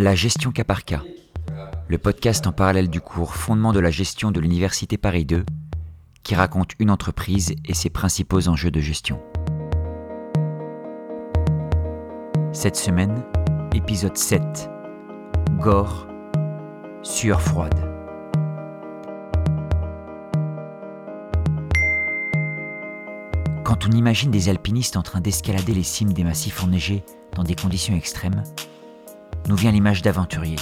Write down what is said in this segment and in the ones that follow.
La gestion cas par cas, le podcast en parallèle du cours Fondement de la gestion de l'Université Paris 2, qui raconte une entreprise et ses principaux enjeux de gestion. Cette semaine, épisode 7. Gore, sueur froide. Quand on imagine des alpinistes en train d'escalader les cimes des massifs enneigés dans des conditions extrêmes, nous vient l'image d'aventuriers,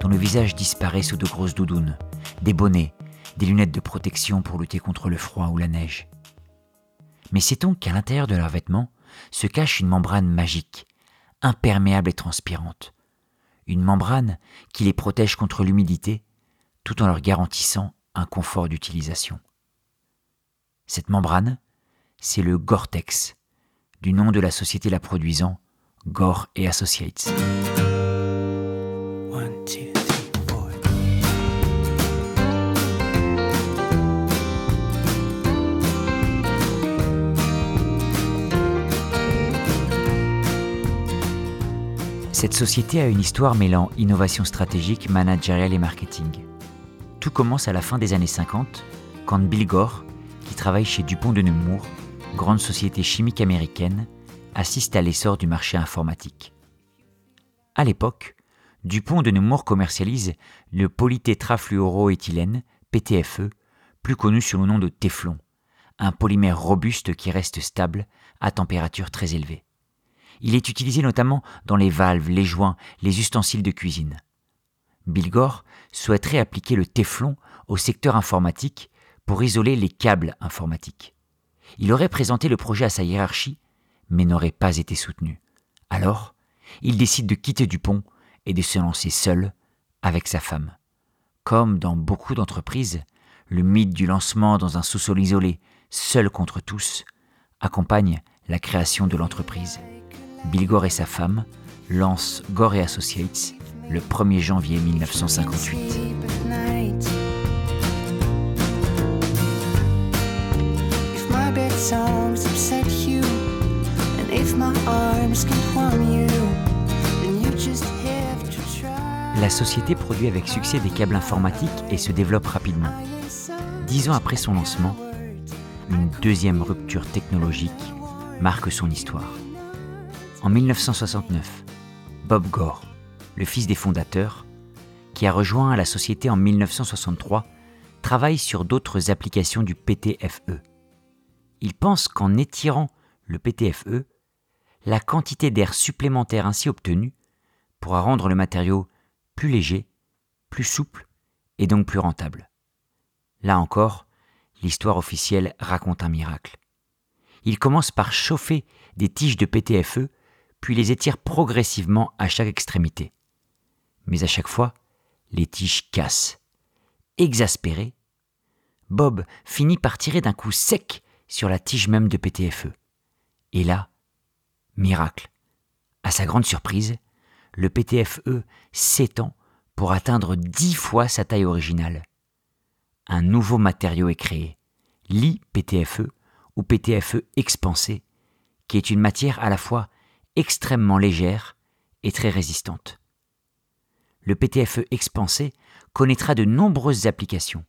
dont le visage disparaît sous de grosses doudounes, des bonnets, des lunettes de protection pour lutter contre le froid ou la neige. Mais sait-on qu'à l'intérieur de leurs vêtements se cache une membrane magique, imperméable et transpirante, une membrane qui les protège contre l'humidité tout en leur garantissant un confort d'utilisation. Cette membrane, c'est le Gore-Tex, du nom de la société la produisant, Gore et Associates. Cette société a une histoire mêlant innovation stratégique, managériale et marketing. Tout commence à la fin des années 50, quand Bill Gore, qui travaille chez Dupont de Nemours, grande société chimique américaine, assiste à l'essor du marché informatique. À l'époque, Dupont de Nemours commercialise le polytétrafluoroéthylène, PTFE, plus connu sous le nom de Teflon, un polymère robuste qui reste stable à température très élevée. Il est utilisé notamment dans les valves, les joints, les ustensiles de cuisine. Bill Gore souhaiterait appliquer le Teflon au secteur informatique pour isoler les câbles informatiques. Il aurait présenté le projet à sa hiérarchie, mais n'aurait pas été soutenu. Alors, il décide de quitter Dupont et de se lancer seul avec sa femme. Comme dans beaucoup d'entreprises, le mythe du lancement dans un sous-sol isolé, seul contre tous, accompagne la création de l'entreprise. Bill Gore et sa femme lancent Gore Associates le 1er janvier 1958. La société produit avec succès des câbles informatiques et se développe rapidement. Dix ans après son lancement, une deuxième rupture technologique marque son histoire. En 1969, Bob Gore, le fils des fondateurs, qui a rejoint la société en 1963, travaille sur d'autres applications du PTFE. Il pense qu'en étirant le PTFE, la quantité d'air supplémentaire ainsi obtenue pourra rendre le matériau plus léger, plus souple et donc plus rentable. Là encore, l'histoire officielle raconte un miracle. Il commence par chauffer des tiges de PTFE, puis les étire progressivement à chaque extrémité. Mais à chaque fois, les tiges cassent. Exaspéré, Bob finit par tirer d'un coup sec sur la tige même de PTFE. Et là, miracle. À sa grande surprise, le PTFE s'étend pour atteindre dix fois sa taille originale. Un nouveau matériau est créé, l'IPTFE ou PTFE expansé, qui est une matière à la fois extrêmement légère et très résistante. Le PTFE expansé connaîtra de nombreuses applications.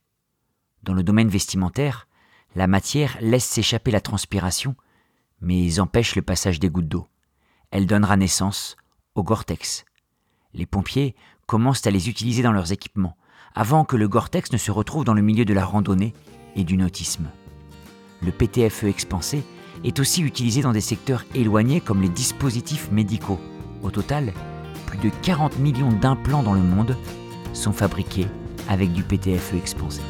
Dans le domaine vestimentaire, la matière laisse s'échapper la transpiration, mais empêche le passage des gouttes d'eau. Elle donnera naissance au Gore-Tex. Les pompiers commencent à les utiliser dans leurs équipements, avant que le Gore-Tex ne se retrouve dans le milieu de la randonnée et du nautisme. Le PTFE expansé est aussi utilisé dans des secteurs éloignés comme les dispositifs médicaux. Au total, plus de 40 millions d'implants dans le monde sont fabriqués avec du PTFE expansé.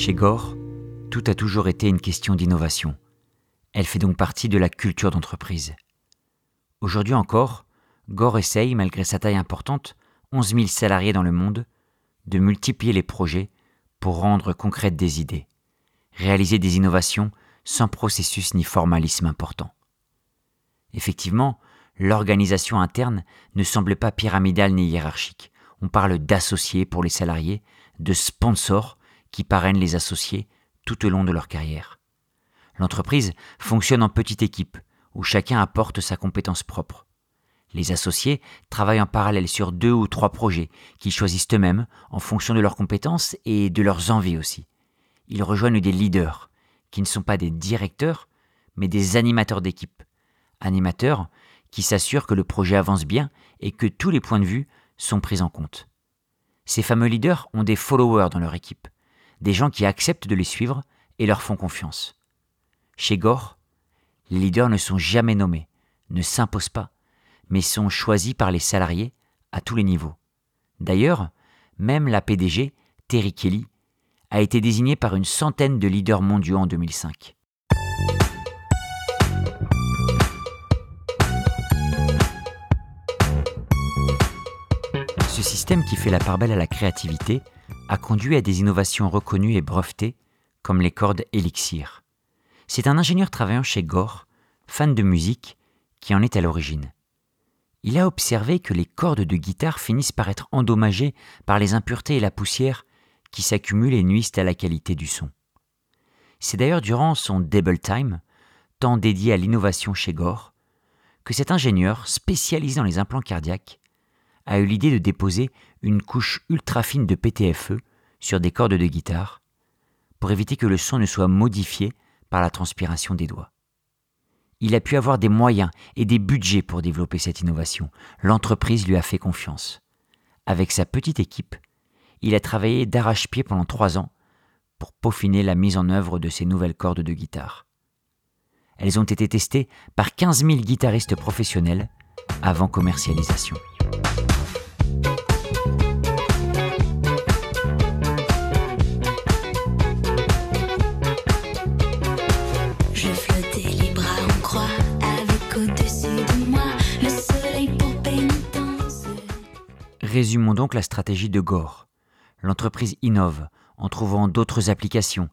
Chez Gore, tout a toujours été une question d'innovation. Elle fait donc partie de la culture d'entreprise. Aujourd'hui encore, Gore essaye, malgré sa taille importante, 11 000 salariés dans le monde, de multiplier les projets pour rendre concrètes des idées, réaliser des innovations sans processus ni formalisme important. Effectivement, l'organisation interne ne semble pas pyramidale ni hiérarchique. On parle d'associés pour les salariés, de sponsors qui parrainent les associés tout au long de leur carrière. L'entreprise fonctionne en petite équipe, où chacun apporte sa compétence propre. Les associés travaillent en parallèle sur deux ou trois projets qu'ils choisissent eux-mêmes en fonction de leurs compétences et de leurs envies aussi. Ils rejoignent des leaders, qui ne sont pas des directeurs, mais des animateurs d'équipe. Animateurs qui s'assurent que le projet avance bien et que tous les points de vue sont pris en compte. Ces fameux leaders ont des followers dans leur équipe, des gens qui acceptent de les suivre et leur font confiance. Chez Gore, les leaders ne sont jamais nommés, ne s'imposent pas, mais sont choisis par les salariés à tous les niveaux. D'ailleurs, même la PDG, Terry Kelly, a été désignée par une centaine de leaders mondiaux en 2005. Qui fait la part belle à la créativité a conduit à des innovations reconnues et brevetées, comme les cordes Elixir. C'est un ingénieur travaillant chez Gore, fan de musique, qui en est à l'origine. Il a observé que les cordes de guitare finissent par être endommagées par les impuretés et la poussière qui s'accumulent et nuisent à la qualité du son. C'est d'ailleurs durant son Double Time, temps dédié à l'innovation chez Gore, que cet ingénieur, spécialisé dans les implants cardiaques, a eu l'idée de déposer une couche ultra fine de PTFE sur des cordes de guitare pour éviter que le son ne soit modifié par la transpiration des doigts. Il a pu avoir des moyens et des budgets pour développer cette innovation. L'entreprise lui a fait confiance. Avec sa petite équipe, il a travaillé d'arrache-pied pendant trois ans pour peaufiner la mise en œuvre de ces nouvelles cordes de guitare. Elles ont été testées par 15 000 guitaristes professionnels avant commercialisation. Résumons donc la stratégie de Gore. L'entreprise innove en trouvant d'autres applications,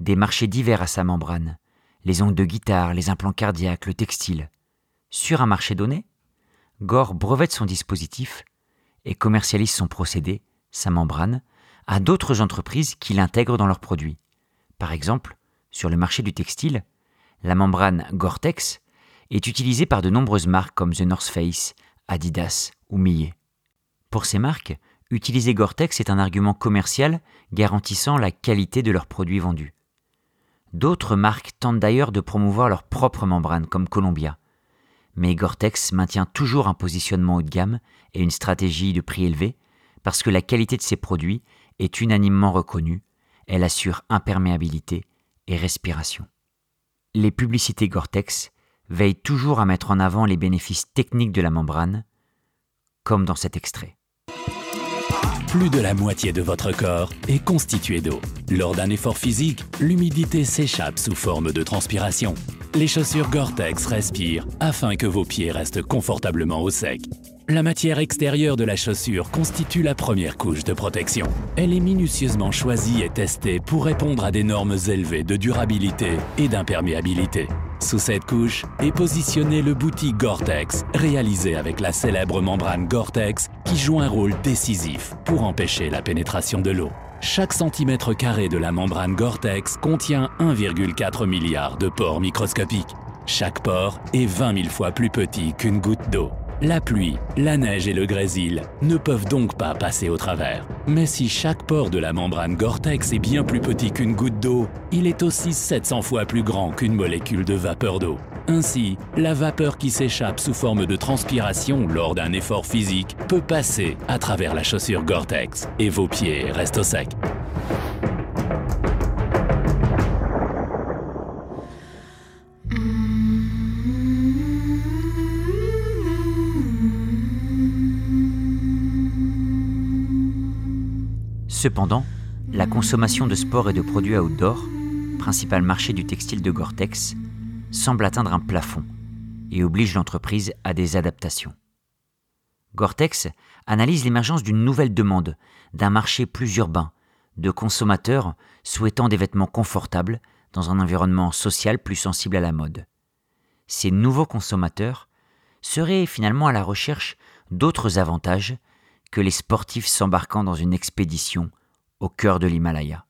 des marchés divers à sa membrane, les ondes de guitare, les implants cardiaques, le textile. Sur un marché donné, Gore brevette son dispositif et commercialise son procédé, sa membrane, à d'autres entreprises qui l'intègrent dans leurs produits. Par exemple, sur le marché du textile, la membrane Gore-Tex est utilisée par de nombreuses marques comme The North Face, Adidas ou Millet. Pour ces marques, utiliser Gore-Tex est un argument commercial garantissant la qualité de leurs produits vendus. D'autres marques tentent d'ailleurs de promouvoir leur propre membrane, comme Columbia. Mais Gore-Tex maintient toujours un positionnement haut de gamme et une stratégie de prix élevé, parce que la qualité de ses produits est unanimement reconnue, elle assure imperméabilité et respiration. Les publicités Gore-Tex veillent toujours à mettre en avant les bénéfices techniques de la membrane, comme dans cet extrait. Plus de la moitié de votre corps est constitué d'eau. Lors d'un effort physique, l'humidité s'échappe sous forme de transpiration. Les chaussures Gore-Tex respirent afin que vos pieds restent confortablement au sec. La matière extérieure de la chaussure constitue la première couche de protection. Elle est minutieusement choisie et testée pour répondre à des normes élevées de durabilité et d'imperméabilité. Sous cette couche est positionné le boutique Gore-Tex, réalisé avec la célèbre membrane Gore-Tex qui joue un rôle décisif pour empêcher la pénétration de l'eau. Chaque centimètre carré de la membrane Gore-Tex contient 1,4 milliard de pores microscopiques. Chaque pore est 20 000 fois plus petit qu'une goutte d'eau. La pluie, la neige et le grésil ne peuvent donc pas passer au travers. Mais si chaque pore de la membrane Gore-Tex est bien plus petit qu'une goutte d'eau, il est aussi 700 fois plus grand qu'une molécule de vapeur d'eau. Ainsi, la vapeur qui s'échappe sous forme de transpiration lors d'un effort physique peut passer à travers la chaussure Gore-Tex et vos pieds restent au sec. Cependant, la consommation de sport et de produits outdoor, principal marché du textile de Gore-Tex, semble atteindre un plafond et oblige l'entreprise à des adaptations. Gore-Tex analyse l'émergence d'une nouvelle demande, d'un marché plus urbain, de consommateurs souhaitant des vêtements confortables dans un environnement social plus sensible à la mode. Ces nouveaux consommateurs seraient finalement à la recherche d'autres avantages que les sportifs s'embarquant dans une expédition au cœur de l'Himalaya.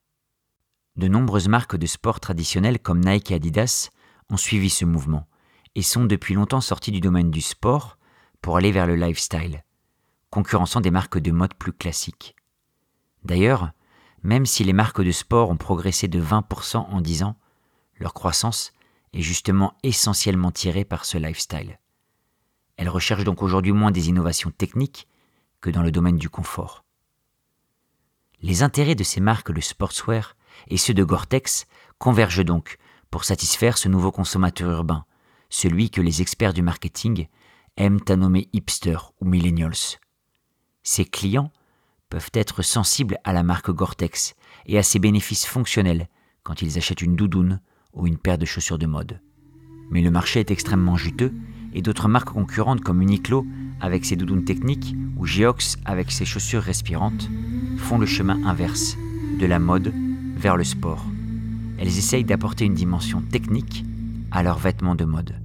De nombreuses marques de sport traditionnelles comme Nike et Adidas ont suivi ce mouvement et sont depuis longtemps sorties du domaine du sport pour aller vers le lifestyle, concurrençant des marques de mode plus classiques. D'ailleurs, même si les marques de sport ont progressé de 20% en 10 ans, leur croissance est justement essentiellement tirée par ce lifestyle. Elles recherchent donc aujourd'hui moins des innovations techniques que dans le domaine du confort. Les intérêts de ces marques de sportswear et ceux de Gore-Tex convergent donc pour satisfaire ce nouveau consommateur urbain, celui que les experts du marketing aiment à nommer hipster ou millennials. Ces clients peuvent être sensibles à la marque Gore-Tex et à ses bénéfices fonctionnels quand ils achètent une doudoune ou une paire de chaussures de mode. Mais le marché est extrêmement juteux et d'autres marques concurrentes comme Uniqlo avec ses doudounes techniques ou Geox avec ses chaussures respirantes font le chemin inverse, de la mode vers le sport. Elles essayent d'apporter une dimension technique à leurs vêtements de mode.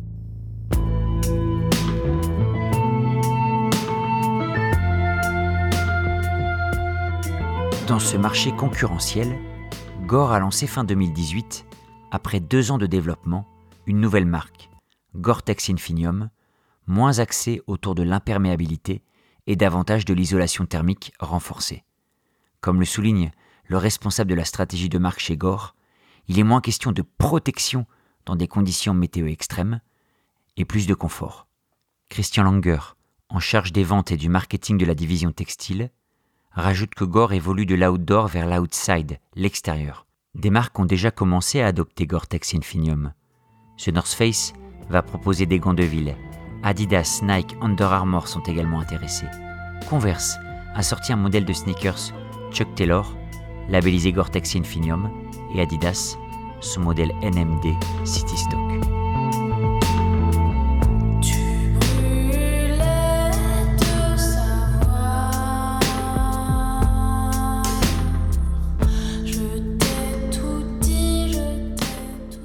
Dans ce marché concurrentiel, Gore a lancé fin 2018, après deux ans de développement, une nouvelle marque, Gore-Tex Infinium, moins axée autour de l'imperméabilité et davantage de l'isolation thermique renforcée. Comme le souligne le responsable de la stratégie de marque chez Gore, il est moins question de protection dans des conditions météo extrêmes et plus de confort. Christian Langer, en charge des ventes et du marketing de la division textile, rajoute que Gore évolue de l'outdoor vers l'outside, l'extérieur. Des marques ont déjà commencé à adopter Gore-Tex Infinium. The North Face va proposer des gants de ville. Adidas, Nike, Under Armour sont également intéressés. Converse a sorti un modèle de sneakers Chuck Taylor, labellisé Gore-Tex Infinium, et Adidas, son modèle NMD City Stock.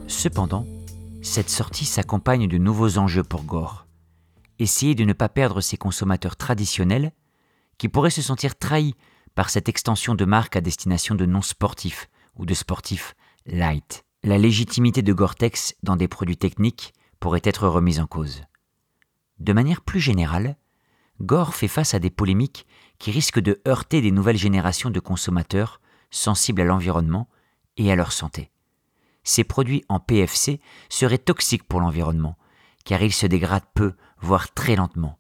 Cependant, cette sortie s'accompagne de nouveaux enjeux pour Gore. Essayer de ne pas perdre ses consommateurs traditionnels, qui pourraient se sentir trahis par cette extension de marque à destination de non-sportifs ou de sportifs light. La légitimité de Gore-Tex dans des produits techniques pourrait être remise en cause. De manière plus générale, Gore fait face à des polémiques qui risquent de heurter des nouvelles générations de consommateurs sensibles à l'environnement et à leur santé ces produits en PFC seraient toxiques pour l'environnement, car ils se dégradent peu, voire très lentement.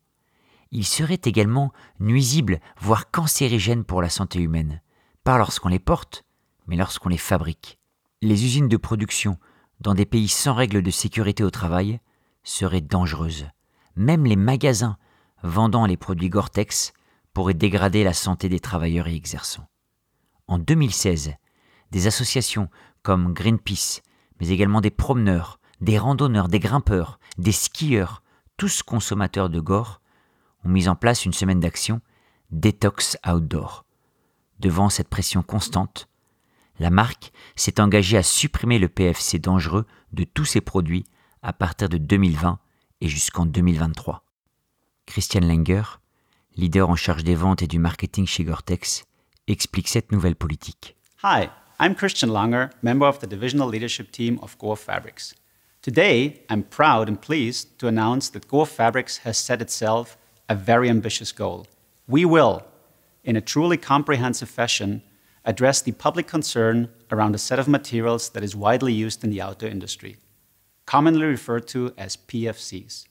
Ils seraient également nuisibles, voire cancérigènes pour la santé humaine, pas lorsqu'on les porte, mais lorsqu'on les fabrique. Les usines de production dans des pays sans règles de sécurité au travail seraient dangereuses. Même les magasins vendant les produits Gore-Tex pourraient dégrader la santé des travailleurs y exerçant. En 2016, des associations comme Greenpeace, mais également des promeneurs, des randonneurs, des grimpeurs, des skieurs, tous consommateurs de gore, ont mis en place une semaine d'action Detox Outdoor. Devant cette pression constante, la marque s'est engagée à supprimer le PFC dangereux de tous ses produits à partir de 2020 et jusqu'en 2023. Christian Langer, leader en charge des ventes et du marketing chez Gore-Tex, explique cette nouvelle politique. Hi, I'm Christian Langer, member of the divisional leadership team of Gore Fabrics. Today, I'm proud and pleased to announce that Gore Fabrics has set itself a very ambitious goal. We will, in a truly comprehensive fashion, address the public concern around a set of materials that is widely used in the outdoor industry, commonly referred to as PFCs.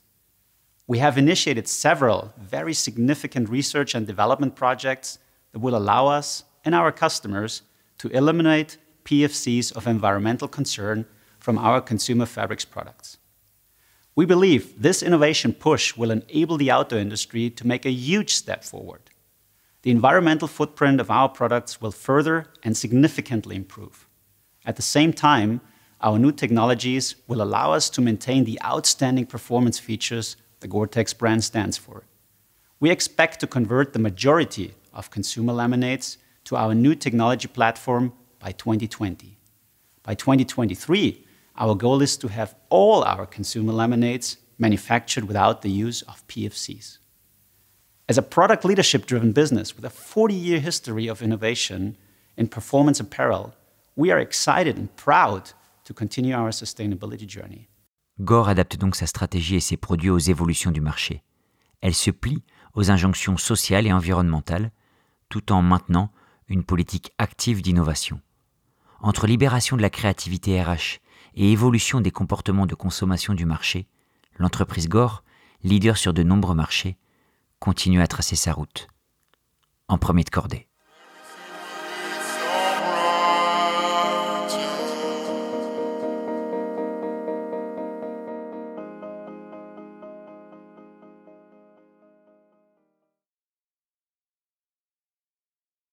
We have initiated several very significant research and development projects that will allow us and our customers to eliminate PFCs of environmental concern from our consumer fabrics products. We believe this innovation push will enable the outdoor industry to make a huge step forward. The environmental footprint of our products will further and significantly improve. At the same time, our new technologies will allow us to maintain the outstanding performance features the Gore-Tex brand stands for. We expect to convert the majority of consumer laminates to our new technology platform by 2020. By 2023, our goal is to have all our consumer laminates manufactured without the use of PFCs. As a product leadership driven business with a 40 year history of innovation in performance apparel, we are excited and proud to continue our sustainability journey. Gore adapte donc sa stratégie et ses produits aux évolutions du marché. Elle se plie aux injonctions sociales et environnementales, tout en maintenant une politique active d'innovation. Entre libération de la créativité RH et évolution des comportements de consommation du marché, l'entreprise Gore, leader sur de nombreux marchés, continue à tracer sa route. En premier de cordée.